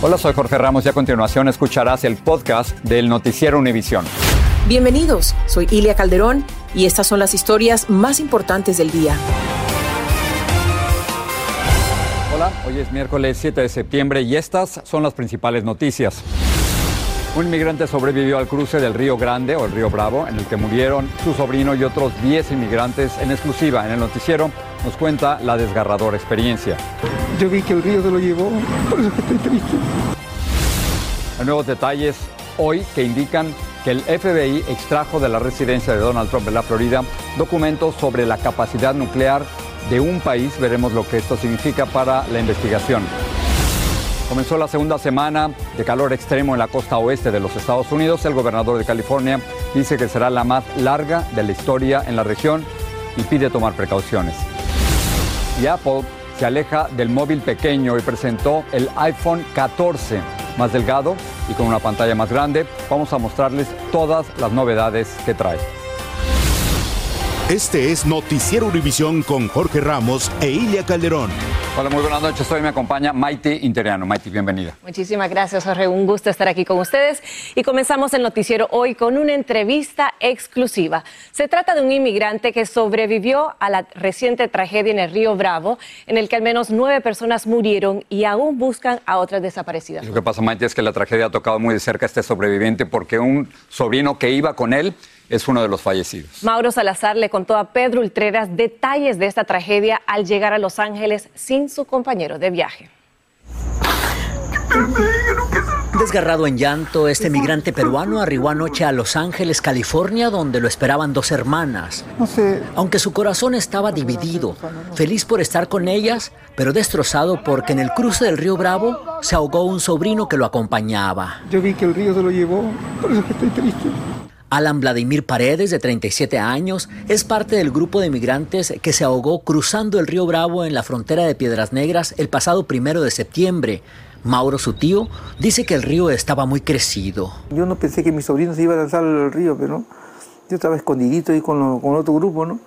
Hola, soy Jorge Ramos y a continuación escucharás el podcast del Noticiero Univisión. Bienvenidos, soy Ilia Calderón y estas son las historias más importantes del día. Hola, hoy es miércoles 7 de septiembre y estas son las principales noticias. Un inmigrante sobrevivió al cruce del Río Grande o el Río Bravo, en el que murieron su sobrino y otros 10 inmigrantes en exclusiva. En el noticiero nos cuenta la desgarradora experiencia. Yo vi que el río se lo llevó, por eso estoy triste. Hay nuevos detalles hoy que indican que el FBI extrajo de la residencia de Donald Trump en la Florida documentos sobre la capacidad nuclear de un país. Veremos lo que esto significa para la investigación. Comenzó la segunda semana de calor extremo en la costa oeste de los Estados Unidos. El gobernador de California dice que será la más larga de la historia en la región y pide tomar precauciones. Y Apple se aleja del móvil pequeño y presentó el iPhone 14, más delgado y con una pantalla más grande. Vamos a mostrarles todas las novedades que trae. Este es Noticiero Univisión con Jorge Ramos e Ilia Calderón. Hola, muy buenas noches. Hoy me acompaña Maite Interiano. Maite, bienvenida. Muchísimas gracias, Jorge. Un gusto estar aquí con ustedes. Y comenzamos el noticiero hoy con una entrevista exclusiva. Se trata de un inmigrante que sobrevivió a la reciente tragedia en el río Bravo, en el que al menos nueve personas murieron y aún buscan a otras desaparecidas. Lo que pasa, Maite, es que la tragedia ha tocado muy de cerca a este sobreviviente porque un sobrino que iba con él es uno de los fallecidos. Mauro Salazar le contó a Pedro Ultreras detalles de esta tragedia al llegar a Los Ángeles sin su compañero de viaje. Desgarrado en llanto, este migrante peruano arribó anoche a Los Ángeles, California, donde lo esperaban dos hermanas. No sé, Aunque su corazón estaba dividido, feliz por estar con ellas, pero destrozado porque en el cruce del río Bravo se ahogó un sobrino que lo acompañaba. yo vi que el río se lo llevó, por eso que estoy triste. Alan Vladimir Paredes, de 37 años, es parte del grupo de migrantes que se ahogó cruzando el río Bravo en la frontera de Piedras Negras el pasado primero de septiembre. Mauro, su tío, dice que el río estaba muy crecido. Yo no pensé que mi sobrino se iba a lanzar al río, pero yo estaba escondidito ahí con, lo- con otro grupo, ¿no?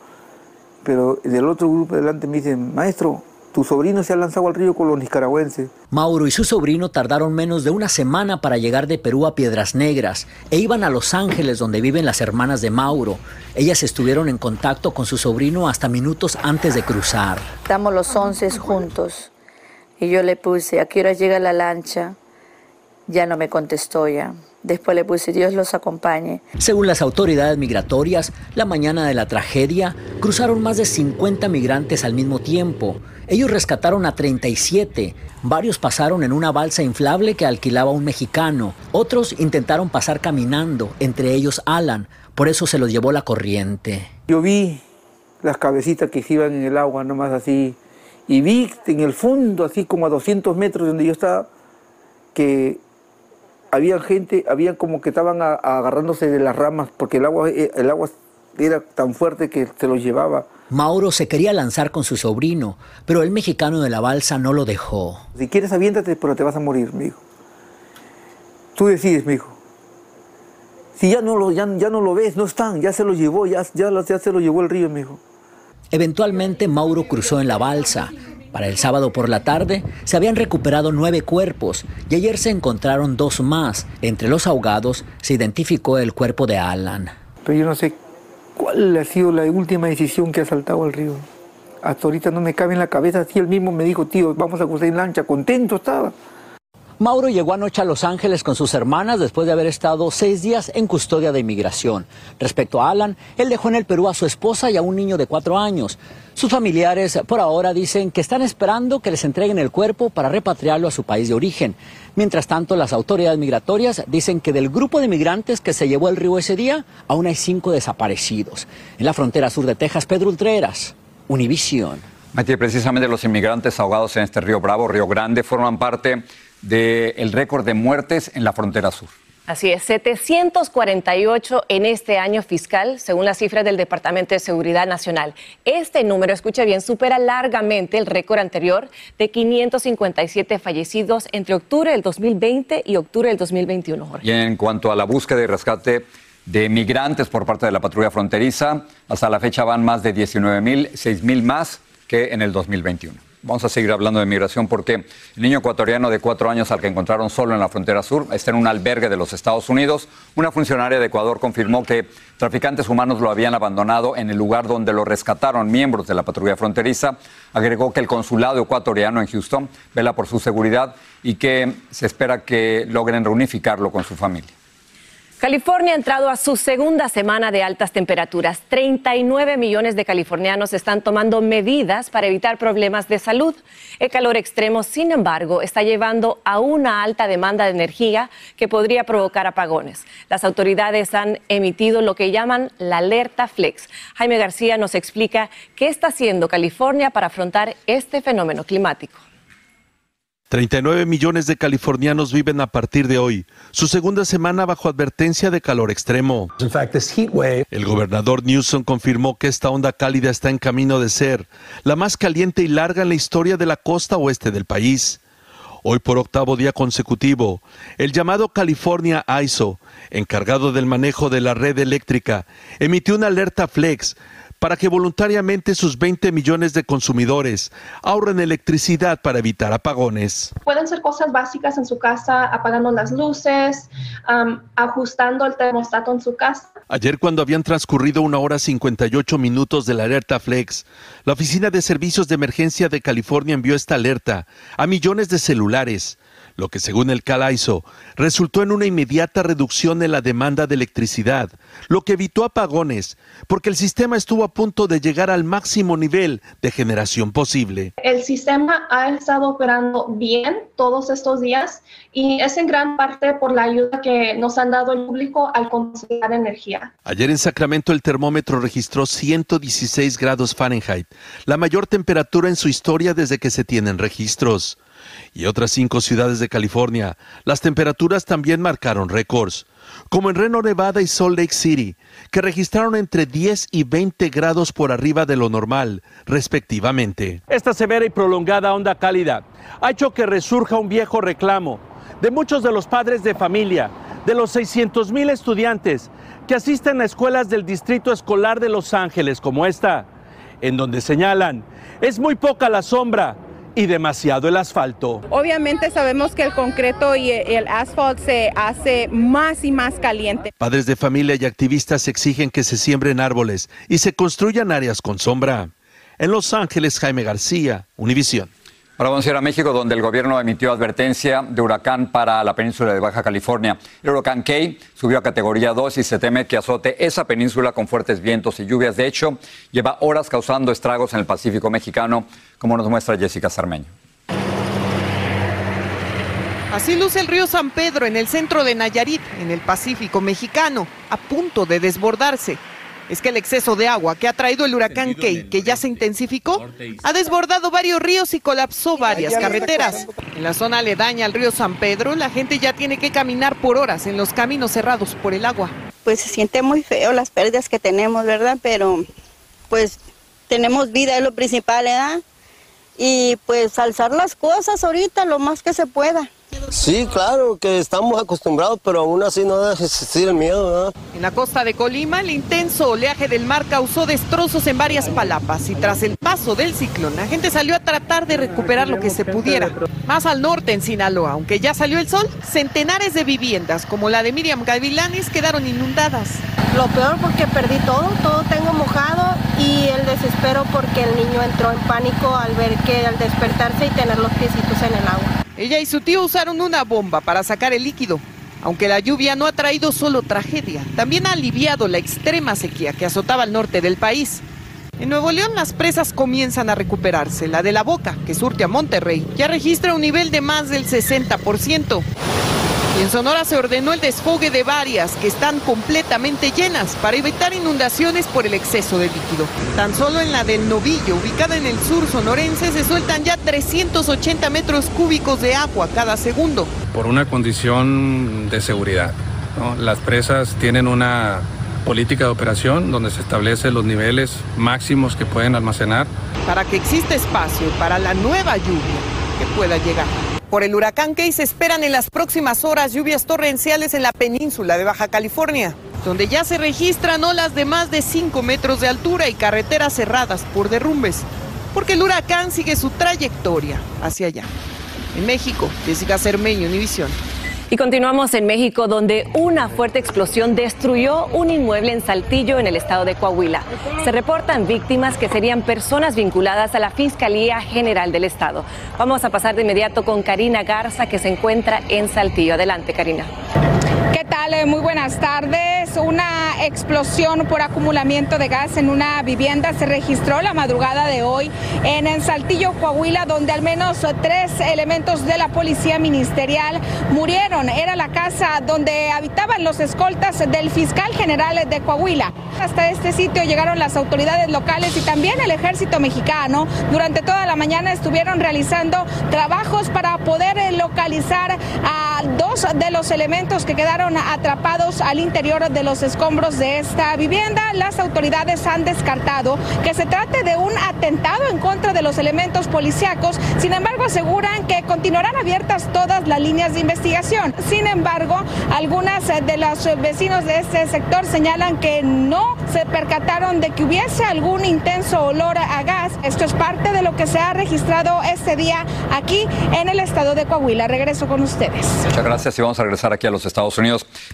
Pero del otro grupo delante me dicen, maestro, tu sobrino se ha lanzado al río con los nicaragüenses. Mauro y su sobrino tardaron menos de una semana para llegar de Perú a Piedras Negras e iban a Los Ángeles donde viven las hermanas de Mauro. Ellas estuvieron en contacto con su sobrino hasta minutos antes de cruzar. Estamos los 11 juntos. Y yo le puse, ¿a qué hora llega la lancha? Ya no me contestó ya. Después le puse, Dios los acompañe. Según las autoridades migratorias, la mañana de la tragedia cruzaron más de 50 migrantes al mismo tiempo. Ellos rescataron a 37. Varios pasaron en una balsa inflable que alquilaba un mexicano. Otros intentaron pasar caminando, entre ellos Alan. Por eso se los llevó la corriente. Yo vi las cabecitas que se iban en el agua, nomás así, y vi en el fondo, así como a 200 metros donde yo estaba, que había gente, había como que estaban a- agarrándose de las ramas, porque el agua, eh, el agua era tan fuerte que se los llevaba. Mauro se quería lanzar con su sobrino, pero el mexicano de la balsa no lo dejó. Si quieres aviéntate, pero te vas a morir, me dijo. Tú decides, me dijo. Si ya no lo, ya, ya no lo ves, no están, ya se lo llevó, ya, ya, ya se lo llevó el río, me dijo. Eventualmente Mauro cruzó en la balsa. Para el sábado por la tarde se habían recuperado nueve cuerpos y ayer se encontraron dos más. Entre los ahogados se identificó el cuerpo de Alan. Pero yo no sé cuál ha sido la última decisión que ha saltado al río. Hasta ahorita no me cabe en la cabeza. Así él mismo me dijo, tío, vamos a cruzar en lancha. Contento estaba. Mauro llegó anoche a Los Ángeles con sus hermanas después de haber estado seis días en custodia de inmigración. Respecto a Alan, él dejó en el Perú a su esposa y a un niño de cuatro años. Sus familiares por ahora dicen que están esperando que les entreguen el cuerpo para repatriarlo a su país de origen. Mientras tanto, las autoridades migratorias dicen que del grupo de migrantes que se llevó el río ese día, aún hay cinco desaparecidos. En la frontera sur de Texas, Pedro Ultreras, Univisión. Matías, precisamente los inmigrantes ahogados en este río Bravo, Río Grande, forman parte del récord de muertes en la frontera sur. Así es, 748 en este año fiscal, según las cifras del Departamento de Seguridad Nacional. Este número, escuche bien, supera largamente el récord anterior de 557 fallecidos entre octubre del 2020 y octubre del 2021. Jorge. Y en cuanto a la búsqueda y rescate de migrantes por parte de la patrulla fronteriza, hasta la fecha van más de 19 mil, 6 mil más que en el 2021. Vamos a seguir hablando de migración porque el niño ecuatoriano de cuatro años al que encontraron solo en la frontera sur está en un albergue de los Estados Unidos. Una funcionaria de Ecuador confirmó que traficantes humanos lo habían abandonado en el lugar donde lo rescataron miembros de la patrulla fronteriza. Agregó que el consulado ecuatoriano en Houston vela por su seguridad y que se espera que logren reunificarlo con su familia. California ha entrado a su segunda semana de altas temperaturas. 39 millones de californianos están tomando medidas para evitar problemas de salud. El calor extremo, sin embargo, está llevando a una alta demanda de energía que podría provocar apagones. Las autoridades han emitido lo que llaman la alerta flex. Jaime García nos explica qué está haciendo California para afrontar este fenómeno climático. 39 millones de californianos viven a partir de hoy, su segunda semana bajo advertencia de calor extremo. El gobernador Newsom confirmó que esta onda cálida está en camino de ser la más caliente y larga en la historia de la costa oeste del país. Hoy por octavo día consecutivo, el llamado California ISO, encargado del manejo de la red eléctrica, emitió una alerta flex para que voluntariamente sus 20 millones de consumidores ahorren electricidad para evitar apagones. Pueden ser cosas básicas en su casa, apagando las luces, um, ajustando el termostato en su casa. Ayer cuando habían transcurrido una hora 58 minutos de la alerta Flex, la Oficina de Servicios de Emergencia de California envió esta alerta a millones de celulares lo que según el Calaiso resultó en una inmediata reducción en la demanda de electricidad, lo que evitó apagones, porque el sistema estuvo a punto de llegar al máximo nivel de generación posible. El sistema ha estado operando bien todos estos días y es en gran parte por la ayuda que nos han dado el público al conservar energía. Ayer en Sacramento el termómetro registró 116 grados Fahrenheit, la mayor temperatura en su historia desde que se tienen registros y otras cinco ciudades de California, las temperaturas también marcaron récords, como en Reno, Nevada y Salt Lake City, que registraron entre 10 y 20 grados por arriba de lo normal, respectivamente. Esta severa y prolongada onda cálida ha hecho que resurja un viejo reclamo de muchos de los padres de familia, de los 600 mil estudiantes que asisten a escuelas del Distrito Escolar de Los Ángeles como esta, en donde señalan, es muy poca la sombra y demasiado el asfalto. Obviamente sabemos que el concreto y el asfalto se hace más y más caliente. Padres de familia y activistas exigen que se siembren árboles y se construyan áreas con sombra. En Los Ángeles, Jaime García, Univisión. Ahora vamos a ir a México, donde el gobierno emitió advertencia de huracán para la península de Baja California. El huracán Kay subió a categoría 2 y se teme que azote esa península con fuertes vientos y lluvias. De hecho, lleva horas causando estragos en el Pacífico mexicano, como nos muestra Jessica Sarmeño. Así luce el río San Pedro en el centro de Nayarit, en el Pacífico mexicano, a punto de desbordarse es que el exceso de agua que ha traído el huracán Key, que ya se intensificó, ha desbordado varios ríos y colapsó varias carreteras. En la zona aledaña al río San Pedro, la gente ya tiene que caminar por horas en los caminos cerrados por el agua. Pues se siente muy feo las pérdidas que tenemos, ¿verdad? Pero pues tenemos vida, es lo principal, ¿verdad? Y pues alzar las cosas ahorita lo más que se pueda. Sí, claro, que estamos acostumbrados, pero aún así no deja existir el miedo. En la costa de Colima, el intenso oleaje del mar causó destrozos en varias palapas y tras el paso del ciclón, la gente salió a tratar de recuperar lo que se pudiera. Más al norte, en Sinaloa, aunque ya salió el sol, centenares de viviendas, como la de Miriam Gavilanes, quedaron inundadas. Lo peor porque perdí todo, todo tengo mojado y el desespero porque el niño entró en pánico al ver que al despertarse y tener los piecitos en el agua. Ella y su tío usaron una bomba para sacar el líquido. Aunque la lluvia no ha traído solo tragedia, también ha aliviado la extrema sequía que azotaba al norte del país. En Nuevo León las presas comienzan a recuperarse. La de la Boca, que surte a Monterrey, ya registra un nivel de más del 60%. En Sonora se ordenó el desfogue de varias que están completamente llenas para evitar inundaciones por el exceso de líquido. Tan solo en la del Novillo, ubicada en el sur sonorense, se sueltan ya 380 metros cúbicos de agua cada segundo. Por una condición de seguridad. ¿no? Las presas tienen una política de operación donde se establecen los niveles máximos que pueden almacenar. Para que exista espacio para la nueva lluvia que pueda llegar. Por el huracán Key se esperan en las próximas horas lluvias torrenciales en la península de Baja California, donde ya se registran olas de más de 5 metros de altura y carreteras cerradas por derrumbes, porque el huracán sigue su trayectoria hacia allá. En México, Jessica Cermeño, Univisión. Y continuamos en México, donde una fuerte explosión destruyó un inmueble en Saltillo, en el estado de Coahuila. Se reportan víctimas que serían personas vinculadas a la Fiscalía General del Estado. Vamos a pasar de inmediato con Karina Garza, que se encuentra en Saltillo. Adelante, Karina. ¿Qué tal? Eh, Muy buenas tardes. Una explosión por acumulamiento de gas en una vivienda se registró la madrugada de hoy en el Saltillo, Coahuila, donde al menos tres elementos de la policía ministerial murieron. Era la casa donde habitaban los escoltas del fiscal general de Coahuila. Hasta este sitio llegaron las autoridades locales y también el ejército mexicano. Durante toda la mañana estuvieron realizando trabajos para poder localizar a dos de los elementos que quedaron atrapados al interior de los escombros de esta vivienda. Las autoridades han descartado que se trate de un atentado en contra de los elementos policíacos. Sin embargo, aseguran que continuarán abiertas todas las líneas de investigación. Sin embargo, algunas de los vecinos de este sector señalan que no se percataron de que hubiese algún intenso olor a gas. Esto es parte de lo que se ha registrado este día aquí en el estado de Coahuila. Regreso con ustedes. Muchas gracias y vamos a regresar aquí a los Estados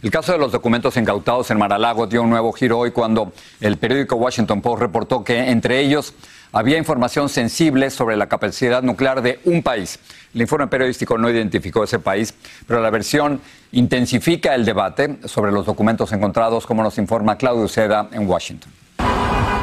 El caso de los documentos incautados en Mar-a-Lago dio un nuevo giro hoy cuando el periódico Washington Post reportó que entre ellos había información sensible sobre la capacidad nuclear de un país. El informe periodístico no identificó ese país, pero la versión intensifica el debate sobre los documentos encontrados, como nos informa Claudio Seda en Washington.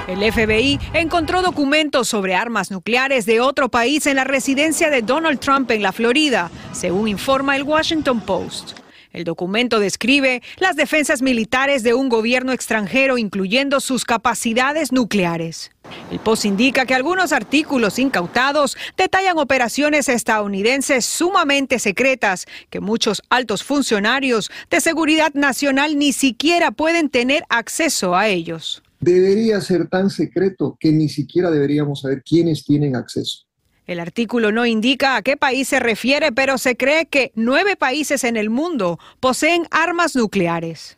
El FBI encontró documentos sobre armas nucleares de otro país en la residencia de Donald Trump en la Florida, según informa el Washington Post. El documento describe las defensas militares de un gobierno extranjero, incluyendo sus capacidades nucleares. El Post indica que algunos artículos incautados detallan operaciones estadounidenses sumamente secretas que muchos altos funcionarios de seguridad nacional ni siquiera pueden tener acceso a ellos. Debería ser tan secreto que ni siquiera deberíamos saber quiénes tienen acceso. El artículo no indica a qué país se refiere, pero se cree que nueve países en el mundo poseen armas nucleares.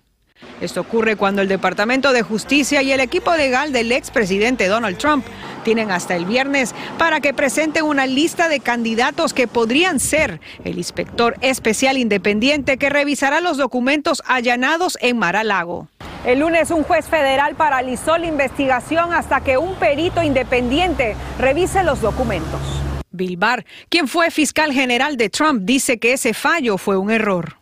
Esto ocurre cuando el Departamento de Justicia y el equipo legal del expresidente Donald Trump tienen hasta el viernes para que presenten una lista de candidatos que podrían ser el inspector especial independiente que revisará los documentos allanados en Mar-a-Lago. El lunes un juez federal paralizó la investigación hasta que un perito independiente revise los documentos. Bill Barr, quien fue fiscal general de Trump, dice que ese fallo fue un error.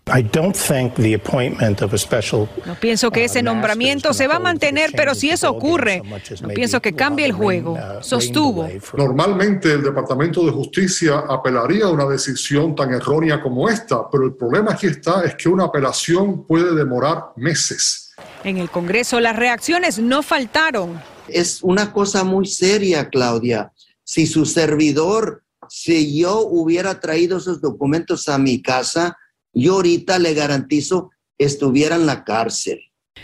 No pienso que ese nombramiento se va a mantener, pero si eso ocurre, no pienso que cambie el juego, sostuvo. Normalmente el Departamento de Justicia apelaría a una decisión tan errónea como esta, pero el problema aquí está es que una apelación puede demorar meses. En el Congreso las reacciones no faltaron. Es una cosa muy seria, Claudia. Si su servidor, si yo hubiera traído esos documentos a mi casa, yo ahorita le garantizo estuviera en la cárcel.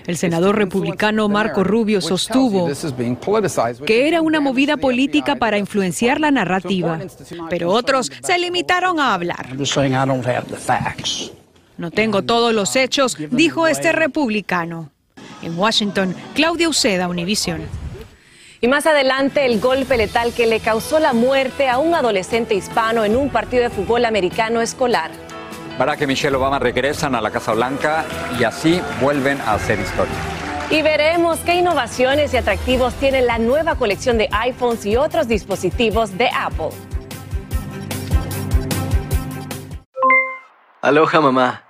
El senador republicano Marco Rubio sostuvo que era una movida política para influenciar la narrativa, pero otros se limitaron a hablar. No tengo todos los hechos, dijo este republicano. En Washington, Claudia Uceda, Univision. Y más adelante, el golpe letal que le causó la muerte a un adolescente hispano en un partido de fútbol americano escolar. Barack y Michelle Obama regresan a la Casa Blanca y así vuelven a hacer historia. Y veremos qué innovaciones y atractivos tiene la nueva colección de iPhones y otros dispositivos de Apple. Aloha mamá,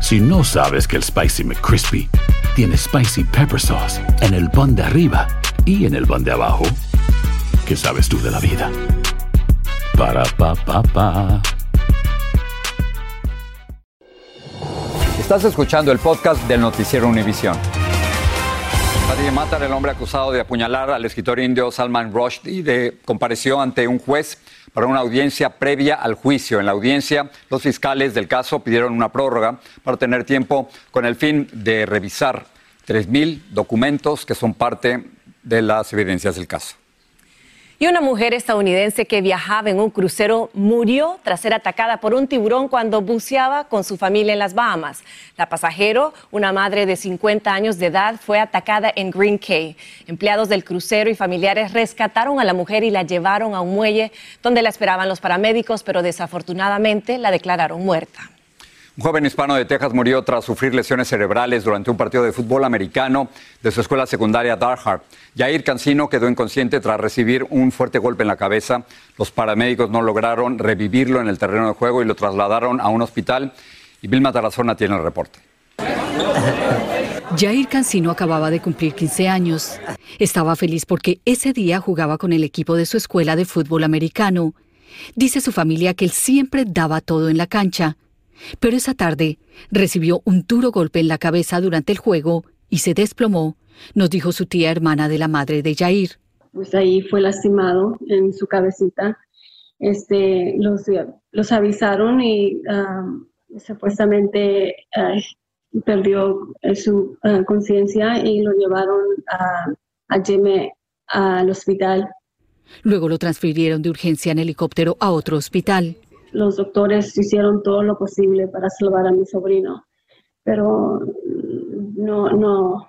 Si no sabes que el Spicy McCrispy tiene Spicy Pepper Sauce en el pan de arriba y en el pan de abajo, ¿qué sabes tú de la vida? Para, pa, pa, pa. Estás escuchando el podcast del noticiero Univisión. Nadie mata al hombre acusado de apuñalar al escritor indio Salman Rushdie de compareció ante un juez para una audiencia previa al juicio. En la audiencia, los fiscales del caso pidieron una prórroga para tener tiempo con el fin de revisar 3.000 documentos que son parte de las evidencias del caso. Y una mujer estadounidense que viajaba en un crucero murió tras ser atacada por un tiburón cuando buceaba con su familia en las Bahamas. La pasajero, una madre de 50 años de edad, fue atacada en Green Cay. Empleados del crucero y familiares rescataron a la mujer y la llevaron a un muelle donde la esperaban los paramédicos, pero desafortunadamente la declararon muerta. Un joven hispano de Texas murió tras sufrir lesiones cerebrales durante un partido de fútbol americano de su escuela secundaria Darhart. Jair Cancino quedó inconsciente tras recibir un fuerte golpe en la cabeza. Los paramédicos no lograron revivirlo en el terreno de juego y lo trasladaron a un hospital. Y Vilma Tarazona tiene el reporte. Jair Cancino acababa de cumplir 15 años. Estaba feliz porque ese día jugaba con el equipo de su escuela de fútbol americano. Dice su familia que él siempre daba todo en la cancha. Pero esa tarde recibió un duro golpe en la cabeza durante el juego y se desplomó, nos dijo su tía hermana de la madre de Jair. Pues ahí fue lastimado en su cabecita. Este, los, los avisaron y um, supuestamente uh, perdió su uh, conciencia y lo llevaron a, a Yeme al hospital. Luego lo transfirieron de urgencia en helicóptero a otro hospital los doctores hicieron todo lo posible para salvar a mi sobrino, pero no, no,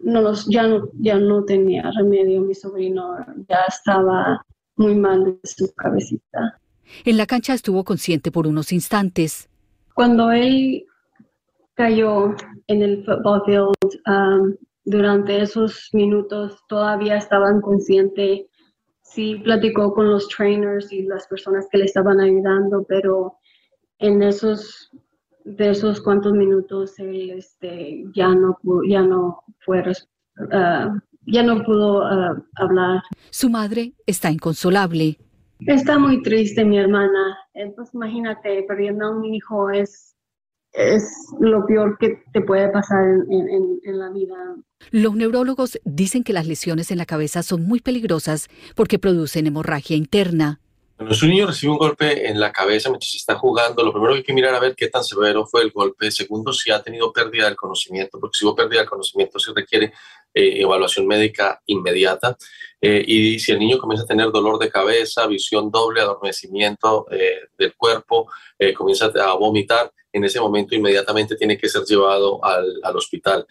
no los, ya, no, ya no tenía remedio, mi sobrino ya estaba muy mal de su cabecita. En la cancha estuvo consciente por unos instantes. Cuando él cayó en el football field, um, durante esos minutos todavía estaba inconsciente sí platicó con los trainers y las personas que le estaban ayudando, pero en esos de esos cuantos minutos él este, ya no ya no fue uh, ya no pudo uh, hablar. Su madre está inconsolable. Está muy triste mi hermana. Eh, pues imagínate, perdiendo a un hijo es es lo peor que te puede pasar en, en, la vida. Los neurólogos dicen que las lesiones en la cabeza son muy peligrosas porque producen hemorragia interna. Cuando su niño recibe un golpe en la cabeza mientras está jugando, lo primero que hay que mirar a ver qué tan severo fue el golpe. Segundo, si ha tenido pérdida del conocimiento, porque si hubo pérdida del conocimiento se requiere eh, evaluación médica inmediata. Eh, y si el niño comienza a tener dolor de cabeza, visión doble, adormecimiento eh, del cuerpo, comienza a vomitar, en ese momento inmediatamente tiene que ser llevado al, al, hospital.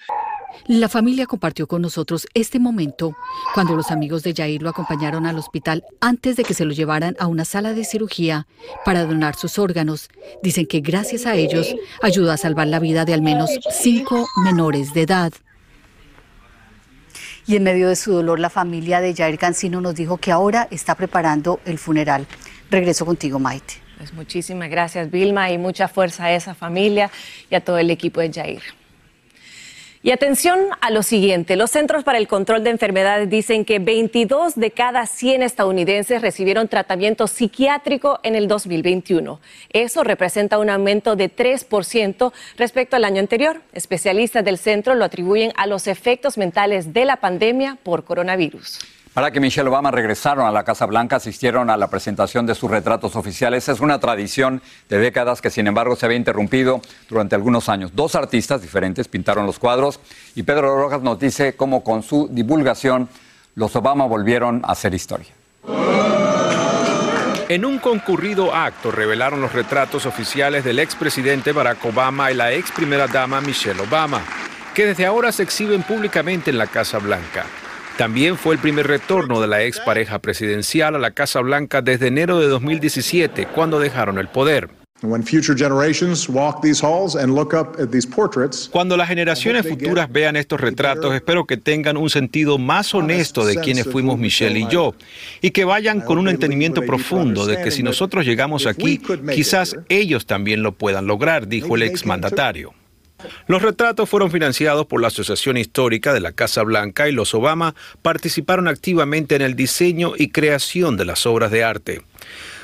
La familia compartió con nosotros este momento cuando los amigos de Jair lo acompañaron al hospital antes de que se lo llevaran a una sala de cirugía para donar sus órganos. Dicen que gracias a ellos ayudó a salvar la vida de al menos cinco menores de edad. Y en medio de su dolor, la familia de Jair Cancino nos dijo que ahora está preparando el funeral. Regreso contigo, Maite. Pues muchísimas gracias, Vilma, y mucha fuerza a esa familia y a todo el equipo de Jair. Y atención a lo siguiente, los Centros para el Control de Enfermedades dicen que 22 de cada 100 estadounidenses recibieron tratamiento psiquiátrico en el 2021. Eso representa un aumento de 3% respecto al año anterior. Especialistas del centro lo atribuyen a los efectos mentales de la pandemia por coronavirus. Para que Michelle Obama regresaron a la Casa Blanca, asistieron a la presentación de sus retratos oficiales. Es una tradición de décadas que, sin embargo, se había interrumpido durante algunos años. Dos artistas diferentes pintaron los cuadros y Pedro Rojas nos dice cómo con su divulgación los Obama volvieron a hacer historia. En un concurrido acto revelaron los retratos oficiales del expresidente Barack Obama y la ex primera dama Michelle Obama, que desde ahora se exhiben públicamente en la Casa Blanca. También fue el primer retorno de la ex pareja presidencial a la Casa Blanca desde enero de 2017, cuando dejaron el poder. Cuando las generaciones futuras vean estos retratos, espero que tengan un sentido más honesto de quiénes fuimos Michelle y yo, y que vayan con un entendimiento profundo de que si nosotros llegamos aquí, quizás ellos también lo puedan lograr, dijo el exmandatario. Los retratos fueron financiados por la Asociación Histórica de la Casa Blanca y los Obama participaron activamente en el diseño y creación de las obras de arte.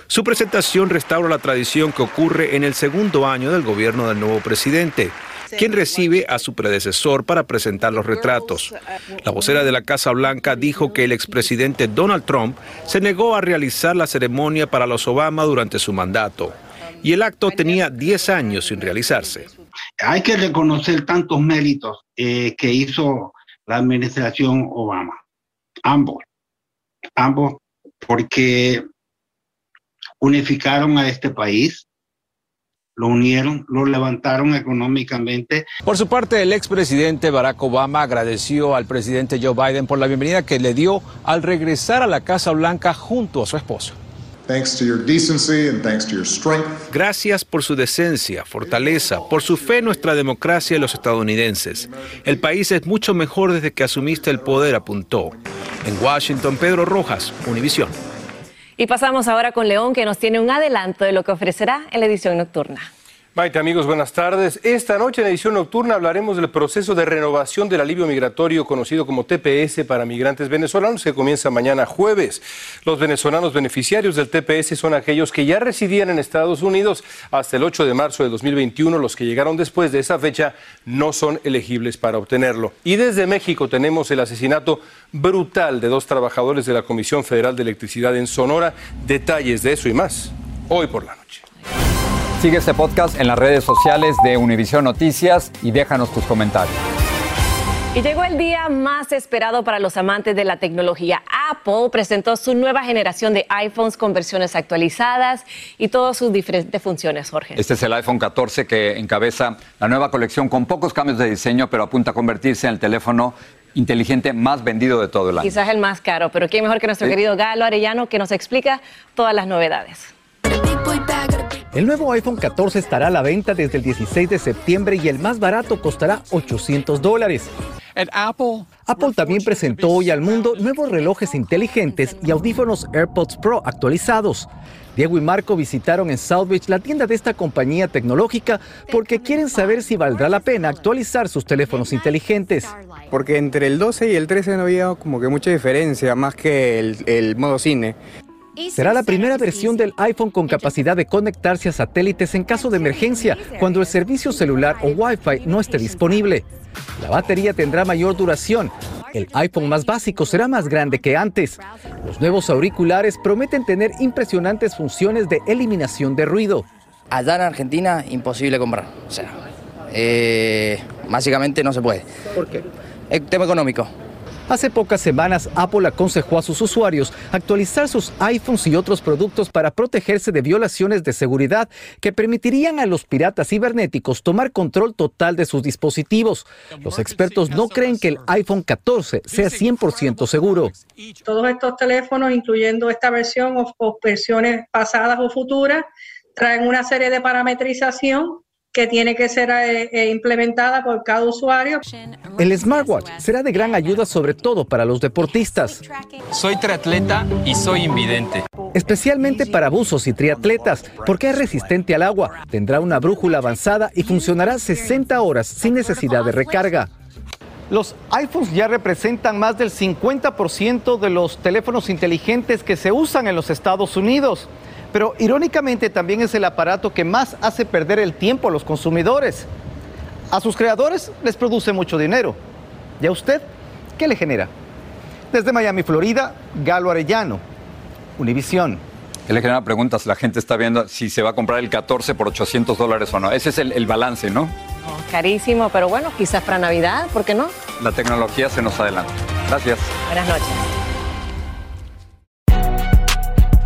Su presentación restaura la tradición que ocurre en el segundo año del gobierno del nuevo presidente, quien recibe a su predecesor para presentar los retratos. La vocera de la Casa Blanca dijo que el expresidente Donald Trump se negó a realizar la ceremonia para los Obama durante su mandato, y el acto tenía 10 años sin realizarse. Hay que reconocer tantos méritos eh, que hizo la administración Obama. Ambos. Ambos, porque unificaron a este país, lo unieron, lo levantaron económicamente. Por su parte, el expresidente Barack Obama agradeció al presidente Joe Biden por la bienvenida que le dio al regresar a la Casa Blanca junto a su esposo. Gracias por su decencia, fortaleza, por su fe en nuestra democracia y los estadounidenses. El país es mucho mejor desde que asumiste el poder, apuntó. En Washington, Pedro Rojas, Univisión. Y pasamos ahora con León, que nos tiene un adelanto de lo que ofrecerá en la edición nocturna. Maite, amigos, buenas tardes. Esta noche en edición nocturna hablaremos del proceso de renovación del alivio migratorio conocido como TPS para migrantes venezolanos que comienza mañana jueves. Los venezolanos beneficiarios del TPS son aquellos que ya residían en Estados Unidos hasta el 8 de marzo de 2021. Los que llegaron después de esa fecha no son elegibles para obtenerlo. Y desde México tenemos el asesinato brutal de dos trabajadores de la Comisión Federal de Electricidad en Sonora. Detalles de eso y más hoy por la noche. Sigue este podcast en las redes sociales de Univision Noticias y déjanos tus comentarios. Y llegó el día más esperado para los amantes de la tecnología. Apple presentó su nueva generación de iPhones con versiones actualizadas y todas sus diferentes funciones, Jorge. Este es el iPhone 14 que encabeza la nueva colección con pocos cambios de diseño, pero apunta a convertirse en el teléfono inteligente más vendido de todo el año. Quizás el más caro, pero quién mejor que nuestro querido Galo Arellano que nos explica todas las novedades. El nuevo iPhone 14 estará a la venta desde el 16 de septiembre y el más barato costará 800 dólares. Apple, Apple también presentó hoy al mundo nuevos relojes inteligentes y audífonos AirPods Pro actualizados. Diego y Marco visitaron en South Beach la tienda de esta compañía tecnológica porque quieren saber si valdrá la pena actualizar sus teléfonos inteligentes. Porque entre el 12 y el 13 no había como que mucha diferencia, más que el, el modo cine. Será la primera versión del iPhone con capacidad de conectarse a satélites en caso de emergencia, cuando el servicio celular o Wi-Fi no esté disponible. La batería tendrá mayor duración. El iPhone más básico será más grande que antes. Los nuevos auriculares prometen tener impresionantes funciones de eliminación de ruido. Allá en Argentina, imposible comprar. O sea, eh, básicamente no se puede. ¿Por qué? El tema económico. Hace pocas semanas, Apple aconsejó a sus usuarios actualizar sus iPhones y otros productos para protegerse de violaciones de seguridad que permitirían a los piratas cibernéticos tomar control total de sus dispositivos. Los expertos no creen que el iPhone 14 sea 100% seguro. Todos estos teléfonos, incluyendo esta versión o, versiones pasadas o futuras, traen una serie de parametrización que tiene que ser eh, eh, implementada por cada usuario. El smartwatch será de gran ayuda sobre todo para los deportistas. Soy triatleta y soy invidente. Especialmente para buzos y triatletas, porque es resistente al agua, tendrá una brújula avanzada y funcionará 60 horas sin necesidad de recarga. Los iPhones ya representan más del 50% de los teléfonos inteligentes que se usan en los Estados Unidos. Pero irónicamente también es el aparato que más hace perder el tiempo a los consumidores. A sus creadores les produce mucho dinero. ¿Y a usted qué le genera? Desde Miami, Florida, Galo Arellano, Univisión. ¿Qué le genera preguntas? La gente está viendo si se va a comprar el 14 por 800 dólares o no. Ese es el, el balance, ¿no? Carísimo, pero bueno, quizás para Navidad, ¿por qué no? La tecnología se nos adelanta. Gracias. Buenas noches.